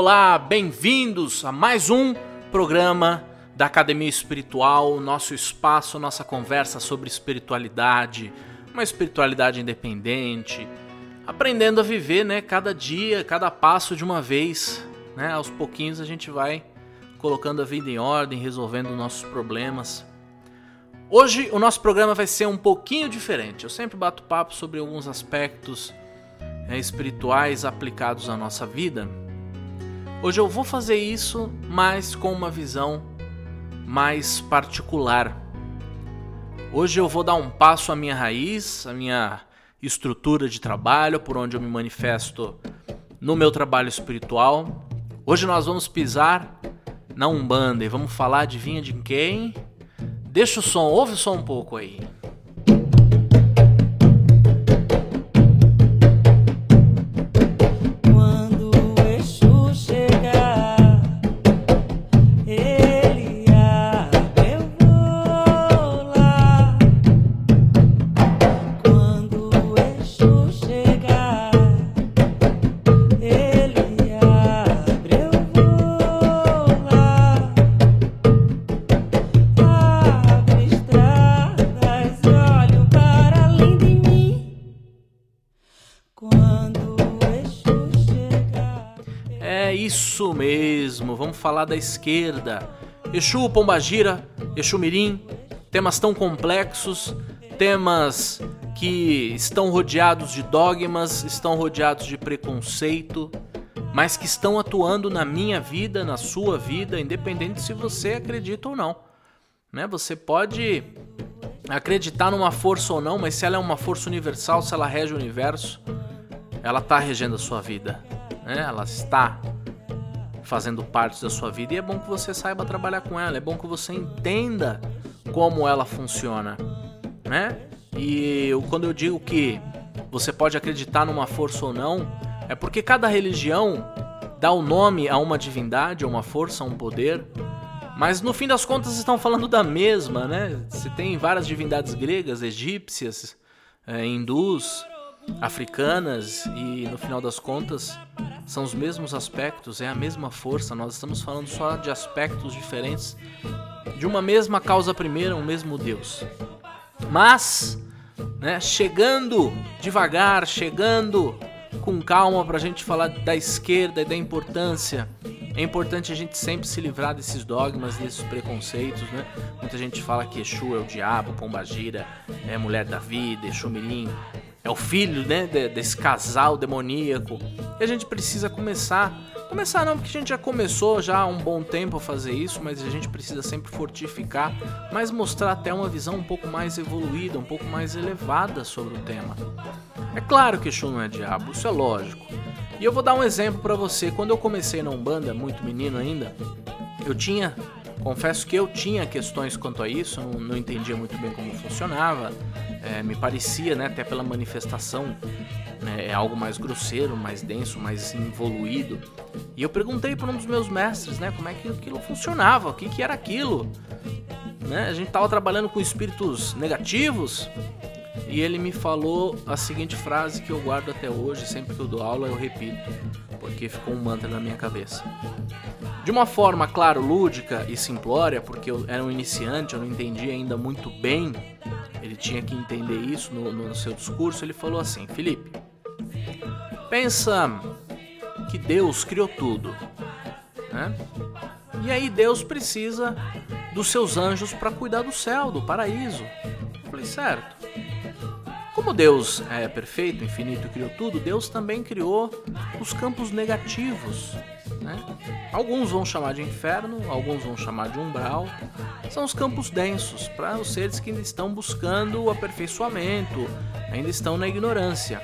Olá, bem-vindos a mais um programa da Academia Espiritual, nosso espaço, nossa conversa sobre espiritualidade, uma espiritualidade independente, aprendendo a viver, né, cada dia, cada passo de uma vez, né? Aos pouquinhos a gente vai colocando a vida em ordem, resolvendo nossos problemas. Hoje o nosso programa vai ser um pouquinho diferente. Eu sempre bato papo sobre alguns aspectos é, espirituais aplicados à nossa vida. Hoje eu vou fazer isso, mas com uma visão mais particular. Hoje eu vou dar um passo à minha raiz, à minha estrutura de trabalho, por onde eu me manifesto no meu trabalho espiritual. Hoje nós vamos pisar na Umbanda e vamos falar, adivinha de quem? Deixa o som, ouve o som um pouco aí. Falar da esquerda. Exu Pombagira, Exu Mirim, temas tão complexos, temas que estão rodeados de dogmas, estão rodeados de preconceito, mas que estão atuando na minha vida, na sua vida, independente se você acredita ou não. Né? Você pode acreditar numa força ou não, mas se ela é uma força universal, se ela rege o universo, ela está regendo a sua vida. Né? Ela está fazendo parte da sua vida e é bom que você saiba trabalhar com ela, é bom que você entenda como ela funciona, né? E eu, quando eu digo que você pode acreditar numa força ou não, é porque cada religião dá o nome a uma divindade, a uma força, a um poder, mas no fim das contas estão falando da mesma, né? Você tem várias divindades gregas, egípcias, é, hindus, africanas e no final das contas são os mesmos aspectos, é a mesma força. Nós estamos falando só de aspectos diferentes de uma mesma causa primeira, um mesmo Deus. Mas, né, chegando devagar, chegando com calma para a gente falar da esquerda e da importância. É importante a gente sempre se livrar desses dogmas, desses preconceitos, né? Muita gente fala que Exu é o diabo, Pombagira é mulher da vida, Exu Mirim é o filho, né, desse casal demoníaco. E a gente precisa começar. Começar não, porque a gente já começou já há um bom tempo a fazer isso, mas a gente precisa sempre fortificar, mas mostrar até uma visão um pouco mais evoluída, um pouco mais elevada sobre o tema. É claro que Exu não é diabo, isso é lógico. E eu vou dar um exemplo para você. Quando eu comecei na Umbanda, muito menino ainda, eu tinha Confesso que eu tinha questões quanto a isso, não, não entendia muito bem como funcionava. É, me parecia, né, até pela manifestação, né, é algo mais grosseiro, mais denso, mais involuído. E eu perguntei para um dos meus mestres, né, como é que aquilo funcionava, o que, que era aquilo. Né? A gente estava trabalhando com espíritos negativos e ele me falou a seguinte frase que eu guardo até hoje, sempre que eu dou aula eu repito, porque ficou um mantra na minha cabeça. De uma forma, claro, lúdica e simplória, porque eu era um iniciante, eu não entendia ainda muito bem, ele tinha que entender isso no, no seu discurso. Ele falou assim: Felipe, pensa que Deus criou tudo, né? E aí Deus precisa dos seus anjos para cuidar do céu, do paraíso. Eu falei, certo. Como Deus é perfeito, infinito, criou tudo, Deus também criou os campos negativos? Alguns vão chamar de inferno, alguns vão chamar de umbral. São os campos densos para os seres que ainda estão buscando o aperfeiçoamento, ainda estão na ignorância.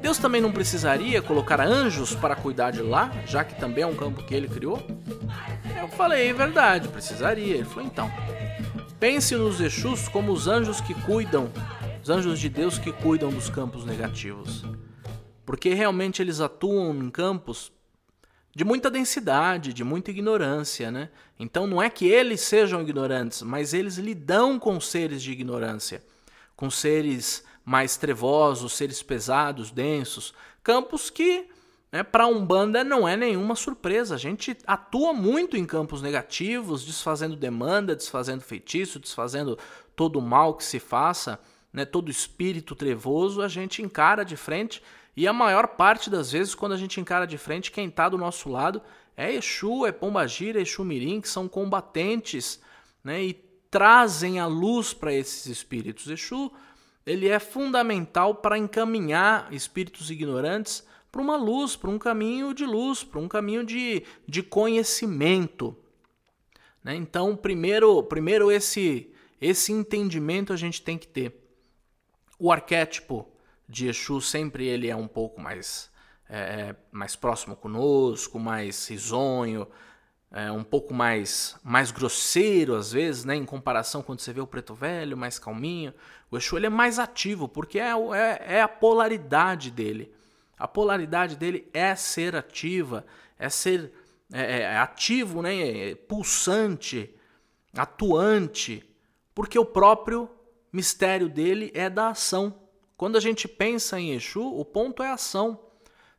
Deus também não precisaria colocar anjos para cuidar de lá, já que também é um campo que ele criou? Eu falei, é verdade, precisaria. Ele falou, então, pense nos Exus como os anjos que cuidam, os anjos de Deus que cuidam dos campos negativos. Porque realmente eles atuam em campos de muita densidade, de muita ignorância, né? Então não é que eles sejam ignorantes, mas eles lidam com seres de ignorância, com seres mais trevosos, seres pesados, densos, campos que né, para Umbanda não é nenhuma surpresa. A gente atua muito em campos negativos, desfazendo demanda, desfazendo feitiço, desfazendo todo o mal que se faça, né, todo espírito trevoso, a gente encara de frente. E a maior parte das vezes, quando a gente encara de frente, quem está do nosso lado é Exu, é Pombagira, é Exu Mirim, que são combatentes né, e trazem a luz para esses espíritos. Exu ele é fundamental para encaminhar espíritos ignorantes para uma luz, para um caminho de luz, para um caminho de, de conhecimento. Né? Então, primeiro, primeiro esse, esse entendimento a gente tem que ter. O arquétipo de Exu sempre ele é um pouco mais, é, é mais próximo conosco, mais risonho, é, um pouco mais, mais grosseiro às vezes, né? em comparação quando você vê o preto velho, mais calminho. O Exu ele é mais ativo, porque é, é, é a polaridade dele. A polaridade dele é ser ativa, é ser é, é ativo, né? É pulsante, atuante, porque o próprio mistério dele é da ação. Quando a gente pensa em Exu, o ponto é ação.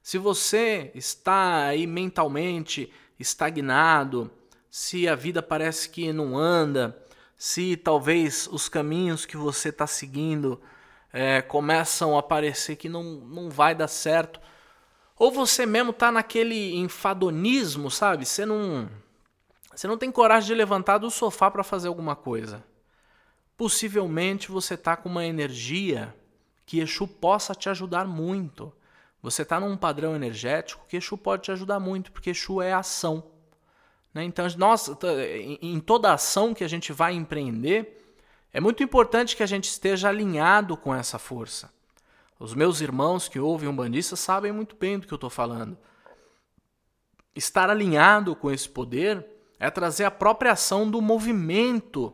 Se você está aí mentalmente estagnado, se a vida parece que não anda, se talvez os caminhos que você está seguindo é, começam a parecer que não, não vai dar certo. Ou você mesmo tá naquele enfadonismo, sabe? Você não, você não tem coragem de levantar do sofá para fazer alguma coisa. Possivelmente você tá com uma energia que Exu possa te ajudar muito. Você está num padrão energético que Exu pode te ajudar muito, porque Exu é ação. Né? Então, nós, em toda ação que a gente vai empreender, é muito importante que a gente esteja alinhado com essa força. Os meus irmãos que ouvem um bandista sabem muito bem do que eu estou falando. Estar alinhado com esse poder é trazer a própria ação do movimento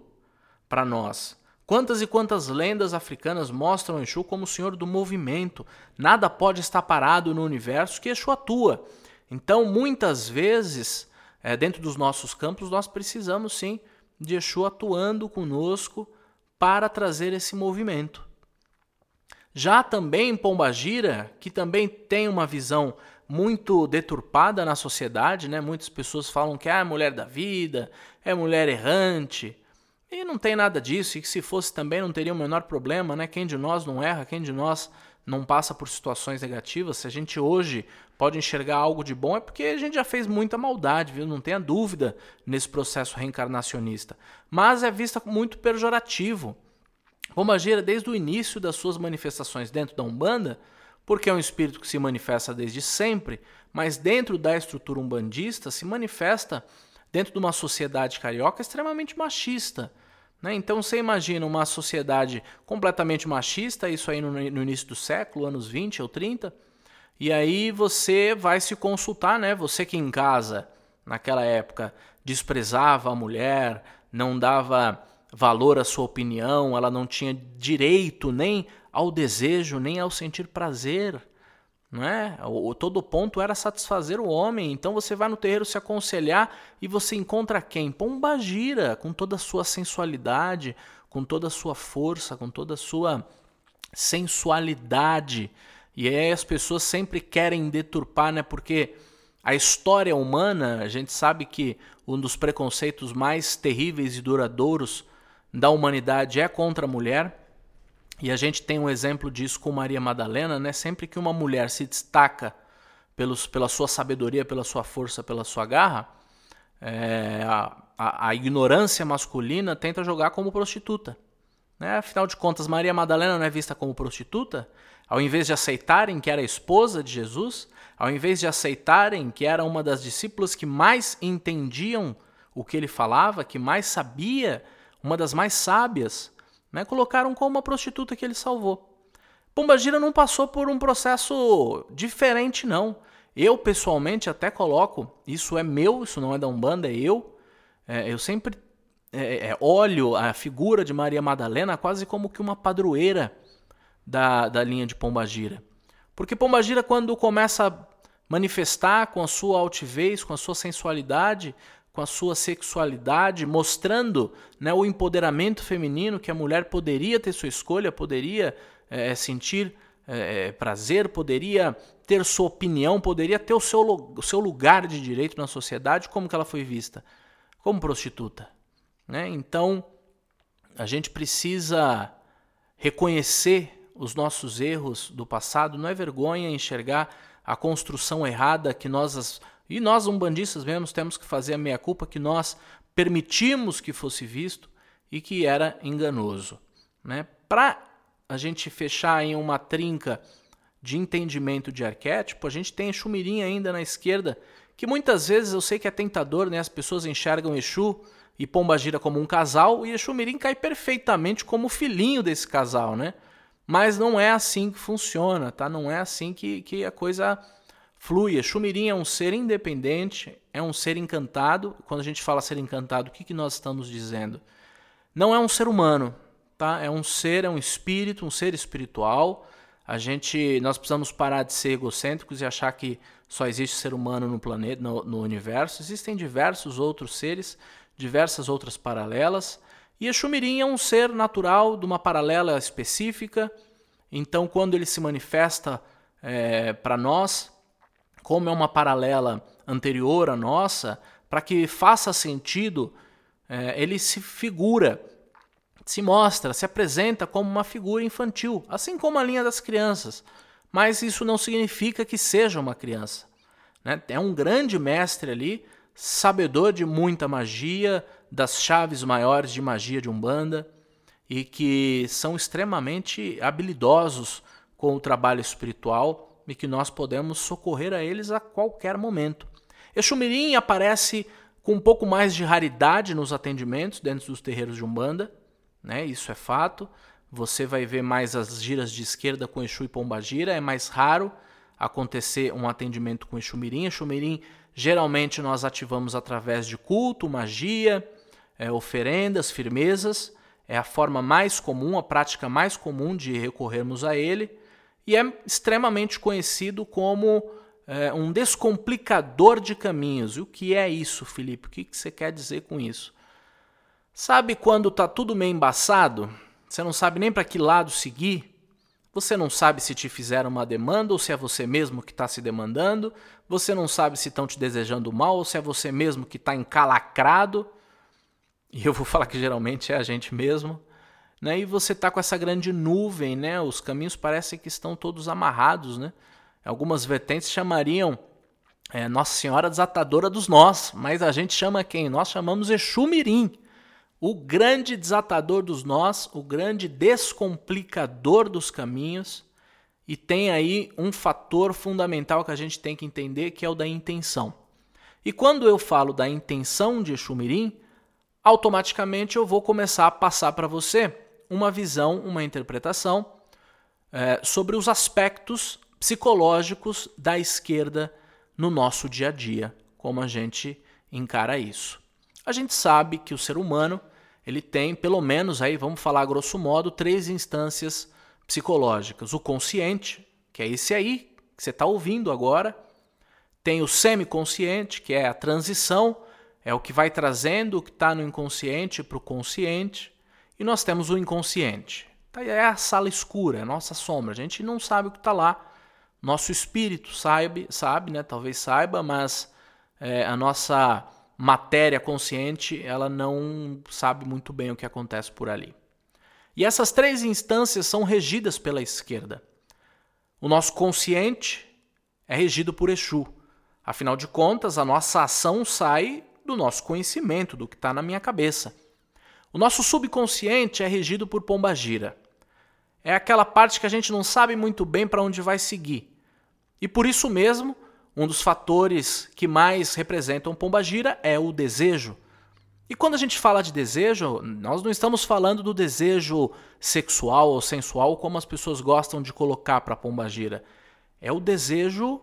para nós. Quantas e quantas lendas africanas mostram Exu como o senhor do movimento? Nada pode estar parado no universo que Exu atua. Então, muitas vezes, é, dentro dos nossos campos, nós precisamos sim de Exu atuando conosco para trazer esse movimento. Já também Pombagira, que também tem uma visão muito deturpada na sociedade, né? Muitas pessoas falam que é mulher da vida, é mulher errante. E não tem nada disso, e que se fosse também não teria o menor problema, né? Quem de nós não erra, quem de nós não passa por situações negativas, se a gente hoje pode enxergar algo de bom, é porque a gente já fez muita maldade, viu? Não tenha dúvida nesse processo reencarnacionista. Mas é vista muito pejorativo. Pombagira, desde o início das suas manifestações dentro da Umbanda, porque é um espírito que se manifesta desde sempre, mas dentro da estrutura umbandista se manifesta dentro de uma sociedade carioca extremamente machista. Né? Então você imagina uma sociedade completamente machista, isso aí no, no, início do século, anos 20 ou 30, e aí você vai se consultar, né? Você que em casa, naquela época, desprezava a mulher, não dava valor à sua opinião, ela não tinha direito nem ao desejo, nem ao sentir prazer. Não é? o, todo ponto era satisfazer o homem. Então você vai no terreiro se aconselhar e você encontra quem? Pombagira, com toda a sua sensualidade, com toda a sua força, com toda a sua sensualidade. E aí as pessoas sempre querem deturpar, né? Porque a história humana, a gente sabe que um dos preconceitos mais terríveis e duradouros da humanidade é contra a mulher. E a gente tem um exemplo disso com Maria Madalena, né? Sempre que uma mulher se destaca pelos, pela sua sabedoria, pela sua força, pela sua garra, é, a, a, a, ignorância masculina tenta jogar como prostituta. Né? Afinal de contas, Maria Madalena não é vista como prostituta? Ao invés de aceitarem que era esposa de Jesus, ao invés de aceitarem que era uma das discípulas que mais entendiam o que ele falava, que mais sabia, uma das mais sábias, né, colocaram como uma prostituta que ele salvou. Pombagira não passou por um processo diferente, não. Eu, pessoalmente, até coloco, isso é meu, isso não é da Umbanda, é eu. É, eu sempre é, é, olho a figura de Maria Madalena quase como que uma padroeira da, da linha de Pombagira. Porque Pombagira, quando começa a manifestar com a sua altivez, com a sua sensualidade, com a sua sexualidade, mostrando né, o empoderamento feminino, que a mulher poderia ter sua escolha, poderia é, sentir é, prazer, poderia ter sua opinião, poderia ter o seu, o seu lugar de direito na sociedade, como que ela foi vista? Como prostituta. Né? Então, a gente precisa reconhecer os nossos erros do passado, não é vergonha enxergar a construção errada que nós, e nós umbandistas mesmo, temos que fazer a meia-culpa que nós permitimos que fosse visto e que era enganoso. Né? Para a gente fechar em uma trinca de entendimento de arquétipo, a gente tem Exu ainda na esquerda, que muitas vezes eu sei que é tentador, né? As pessoas enxergam Exu e Pombagira como um casal e Exu Mirim cai perfeitamente como filhinho desse casal, né? Mas não é assim que funciona, tá? Não é assim que, que a coisa flui. Exu Mirim é um ser independente, é um ser encantado. Quando a gente fala ser encantado, o que, que nós estamos dizendo? Não é um ser humano, tá? É um ser, é um espírito, um ser espiritual a gente, nós precisamos parar de ser egocêntricos e achar que só existe ser humano no planeta, no, no universo. Existem diversos outros seres, diversas outras paralelas. E Exumirim é um ser natural de uma paralela específica. Então, quando ele se manifesta é, para nós, como é uma paralela anterior à nossa, para que faça sentido, é, ele se figura se mostra, se apresenta como uma figura infantil, assim como a linha das crianças. Mas isso não significa que seja uma criança. Né? É um grande mestre ali, sabedor de muita magia, das chaves maiores de magia de Umbanda, e que são extremamente habilidosos com o trabalho espiritual e que nós podemos socorrer a eles a qualquer momento. Exumirim aparece com um pouco mais de raridade nos atendimentos dentro dos terreiros de Umbanda, né? Isso é fato. Você vai ver mais as giras de esquerda com Exu e Pombagira, é mais raro acontecer um atendimento com Exu Mirim. Exu Mirim, geralmente nós ativamos através de culto, magia, é, oferendas, firmezas. É a forma mais comum, a prática mais comum de recorrermos a ele. E é extremamente conhecido como é, um descomplicador de caminhos. E o que é isso, Felipe? O que você quer dizer com isso? Sabe quando tá tudo meio embaçado? Você não sabe nem para que lado seguir? Você não sabe se te fizeram uma demanda ou se é você mesmo que está se demandando. Você não sabe se estão te desejando mal ou se é você mesmo que está encalacrado. E eu vou falar que geralmente é a gente mesmo. Né? E você está com essa grande nuvem, né? Os caminhos parecem que estão todos amarrados, né? Algumas vertentes chamariam é, Nossa Senhora Desatadora dos Nós, mas a gente chama quem? Nós chamamos Exu Mirim o grande desatador dos nós, o grande descomplicador dos caminhos, e tem aí um fator fundamental que a gente tem que entender, que é o da intenção. E quando eu falo da intenção de Exumirim, automaticamente eu vou começar a passar para você uma visão, uma interpretação é, sobre os aspectos psicológicos da esquerda no nosso dia a dia, como a gente encara isso. A gente sabe que o ser humano ele tem pelo menos aí, vamos falar grosso modo, três instâncias psicológicas. O consciente, que é esse aí que você está ouvindo agora. Tem o semiconsciente, que é a transição, é o que vai trazendo o que está no inconsciente para o consciente. E nós temos o inconsciente. Tá, é a sala escura, é a nossa sombra. A gente não sabe o que está lá. Nosso espírito sabe, sabe, né? Talvez saiba, mas é, a nossa matéria consciente, ela não sabe muito bem o que acontece por ali. E essas três instâncias são regidas pela esquerda. O nosso consciente é regido por Exu. Afinal de contas, a nossa ação sai do nosso conhecimento, do que está na minha cabeça. O nosso subconsciente é regido por Pombagira. É aquela parte que a gente não sabe muito bem para onde vai seguir. E por isso mesmo, um dos fatores que mais representam Pombagira é o desejo. E quando a gente fala de desejo, nós não estamos falando do desejo sexual ou sensual como as pessoas gostam de colocar para Pombagira. É o desejo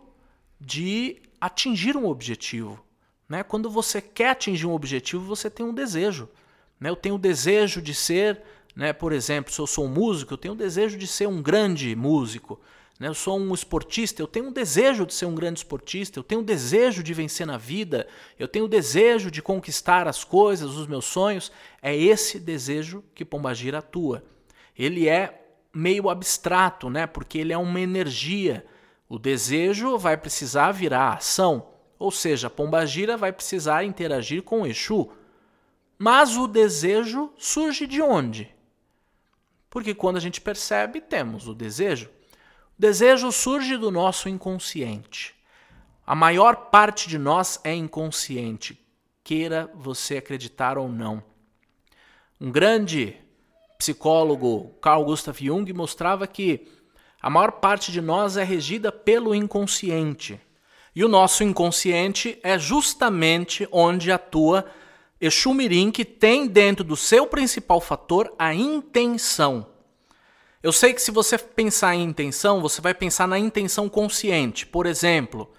de atingir um objetivo. Né? Quando você quer atingir um objetivo, você tem um desejo. Né? Eu tenho o desejo de ser, né, por exemplo, se eu sou um músico, eu tenho o desejo de ser um grande músico. Né? Eu sou um esportista, eu tenho um desejo de ser um grande esportista, eu tenho um desejo de vencer na vida, eu tenho o desejo de conquistar as coisas, os meus sonhos. É esse desejo que Pombagira atua. Ele é meio abstrato, né? porque ele é uma energia. O desejo vai precisar virar ação, ou seja, Pombagira vai precisar interagir com Exu. Mas o desejo surge de onde? Porque quando a gente percebe, temos o desejo. O desejo surge do nosso inconsciente. A maior parte de nós é inconsciente, queira você acreditar ou não. Um grande psicólogo, Carl Gustav Jung, mostrava que a maior parte de nós é regida pelo inconsciente. E o nosso inconsciente é justamente onde atua Exu Mirim, que tem dentro do seu principal fator a intenção. Eu sei que se você pensar em intenção, você vai pensar na intenção consciente. Por exemplo,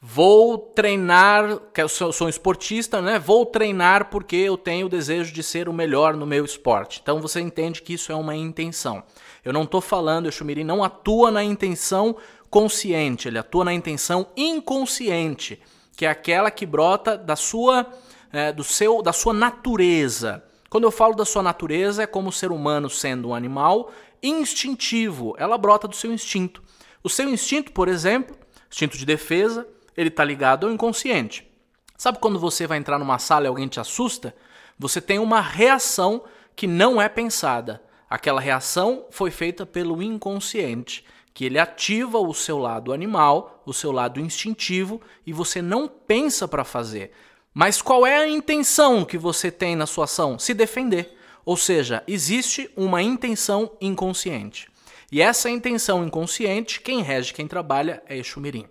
vou treinar, que eu sou, sou um esportista, né? Vou treinar porque eu tenho o desejo de ser o melhor no meu esporte. Então você entende que isso é uma intenção. Eu não estou falando, o Mirim não atua na intenção consciente, ele atua na intenção inconsciente, que é aquela que brota da sua é, do seu, da sua natureza. Quando eu falo da sua natureza, é como o ser humano sendo um animal instintivo, ela brota do seu instinto. O seu instinto, por exemplo, instinto de defesa, ele está ligado ao inconsciente. Sabe quando você vai entrar numa sala e alguém te assusta? Você tem uma reação que não é pensada. Aquela reação foi feita pelo inconsciente, que ele ativa o seu lado animal, o seu lado instintivo, e você não pensa para fazer. Mas qual é a intenção que você tem na sua ação? Se defender. Ou seja, existe uma intenção inconsciente. E essa intenção inconsciente, quem rege, quem trabalha é Exumirim.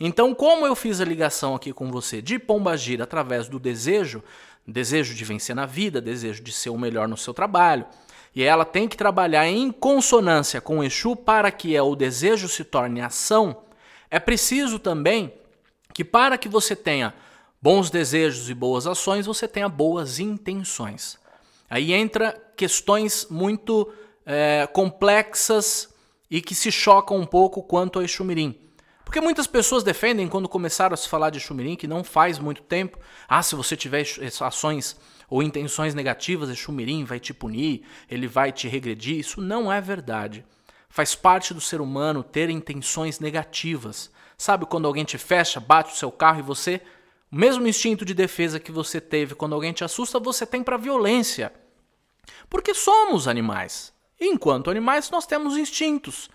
Então, como eu fiz a ligação aqui com você de Pombagira através do desejo, desejo de vencer na vida, desejo de ser o melhor no seu trabalho, e ela tem que trabalhar em consonância com Exu para que o desejo se torne ação, é preciso também que para que você tenha bons desejos e boas ações, você tenha boas intenções. Aí entra questões muito é, complexas e que se chocam um pouco quanto ao Exumirim. Porque muitas pessoas defendem, quando começaram a se falar de Exumirim, que não faz muito tempo, ah, se você tiver ações ou intenções negativas, Exumirim vai te punir, ele vai te regredir. Isso não é verdade. Faz parte do ser humano ter intenções negativas. Sabe quando alguém te fecha, bate o seu carro e você o mesmo instinto de defesa que você teve quando alguém te assusta, você tem para violência. Porque somos animais. enquanto animais, nós temos instintos.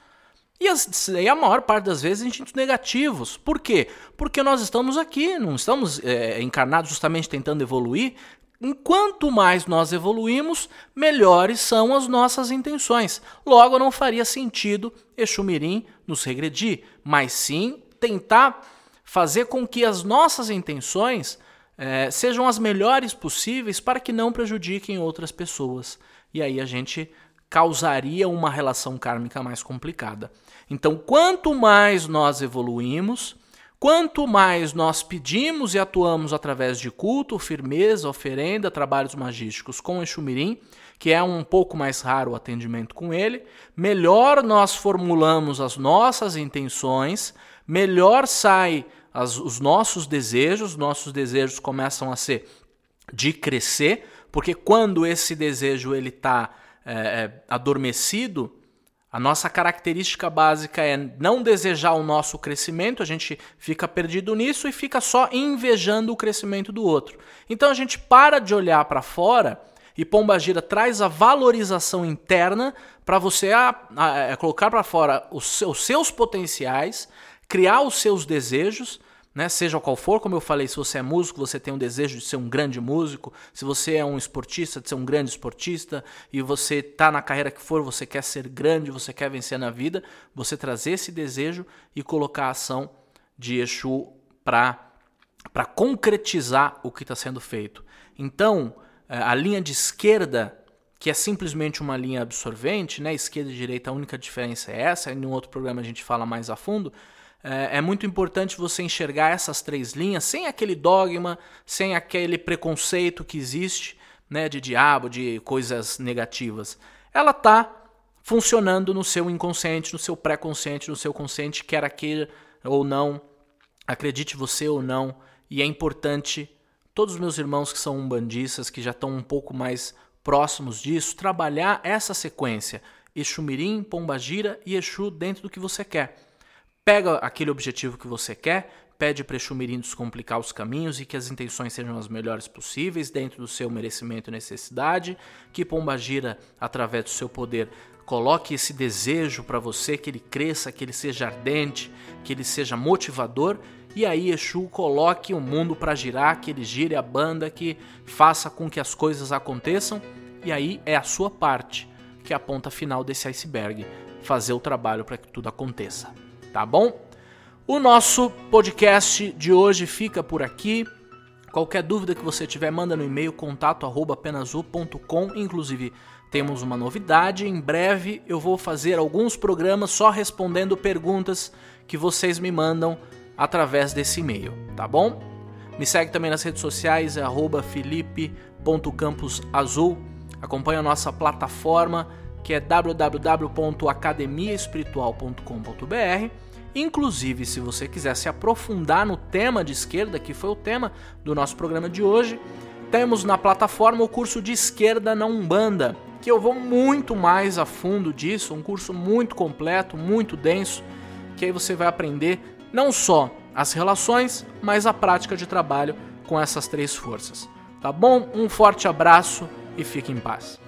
E, as, e, a maior parte das vezes instintos negativos. Por quê? Porque nós estamos aqui, não estamos é, encarnados justamente tentando evoluir. Enquanto mais nós evoluímos, melhores são as nossas intenções. Logo, não faria sentido Exumirim nos regredir, mas sim tentar fazer com que as nossas intenções é, sejam as melhores possíveis para que não prejudiquem outras pessoas. E aí a gente causaria uma relação kármica mais complicada. Então, quanto mais nós evoluímos, quanto mais nós pedimos e atuamos através de culto, firmeza, oferenda, trabalhos magísticos com Exumirim, que é um pouco mais raro o atendimento com ele, melhor nós formulamos as nossas intenções, melhor sai as, os nossos desejos, nossos desejos começam a ser de crescer, porque quando esse desejo ele está é, é, adormecido, a nossa característica básica é não desejar o nosso crescimento, a gente fica perdido nisso e fica só invejando o crescimento do outro. Então a gente para de olhar para fora e Pomba Gira traz a valorização interna para você a, a, a, é, colocar para fora os, os seus potenciais, criar os seus desejos né? Seja qual for, como eu falei, se você é músico, você tem um desejo de ser um grande músico, se você é um esportista, de ser um grande esportista, e você está na carreira que for, você quer ser grande, você quer vencer na vida, você trazer esse desejo e colocar a ação de Exu para concretizar o que está sendo feito. Então, eh, a linha de esquerda, que é simplesmente uma linha absorvente, né? esquerda e direita, a única diferença é essa, em um outro programa a gente fala mais a fundo, é, é muito importante você enxergar essas três linhas sem aquele dogma, sem aquele preconceito que existe né, de diabo, de coisas negativas. Ela está funcionando no seu inconsciente, no seu pré-consciente, no seu consciente, quer aquele ou não, acredite você ou não, e é importante todos os meus irmãos que são umbandistas, que já estão um pouco mais próximos disso, trabalhar essa sequência. Exu Mirim, Pombagira e Exu dentro do que você quer pega aquele objetivo que você quer, pede para Exu Mirim descomplicar os caminhos e que as intenções sejam as melhores possíveis dentro do seu merecimento e necessidade, que Pombagira, através do seu poder, coloque esse desejo para você, que ele cresça, que ele seja ardente, que ele seja motivador e aí Exu coloque o mundo para girar, que ele gire a banda, que faça com que as coisas aconteçam. E aí é a sua parte, que é a ponta final desse iceberg, fazer o trabalho para que tudo aconteça. Tá bom? O nosso podcast de hoje fica por aqui. Qualquer dúvida que você tiver, manda no e-mail contato@penazul.com. Inclusive, temos uma novidade. Em breve eu vou fazer alguns programas só respondendo perguntas que vocês me mandam através desse e-mail, tá bom? Me segue também nas redes sociais, é felipe.camposazul. Acompanhe a nossa plataforma, que é www.academiaespiritual.com.br. Inclusive, se você quiser se aprofundar no tema de esquerda, que foi o tema do nosso programa de hoje, temos na plataforma o curso de esquerda na Umbanda, que eu vou muito mais a fundo disso, um curso muito completo, muito denso, que aí você vai aprender não só as relações, mas a prática de trabalho com essas três forças. Tá bom? Um forte abraço e fique em paz.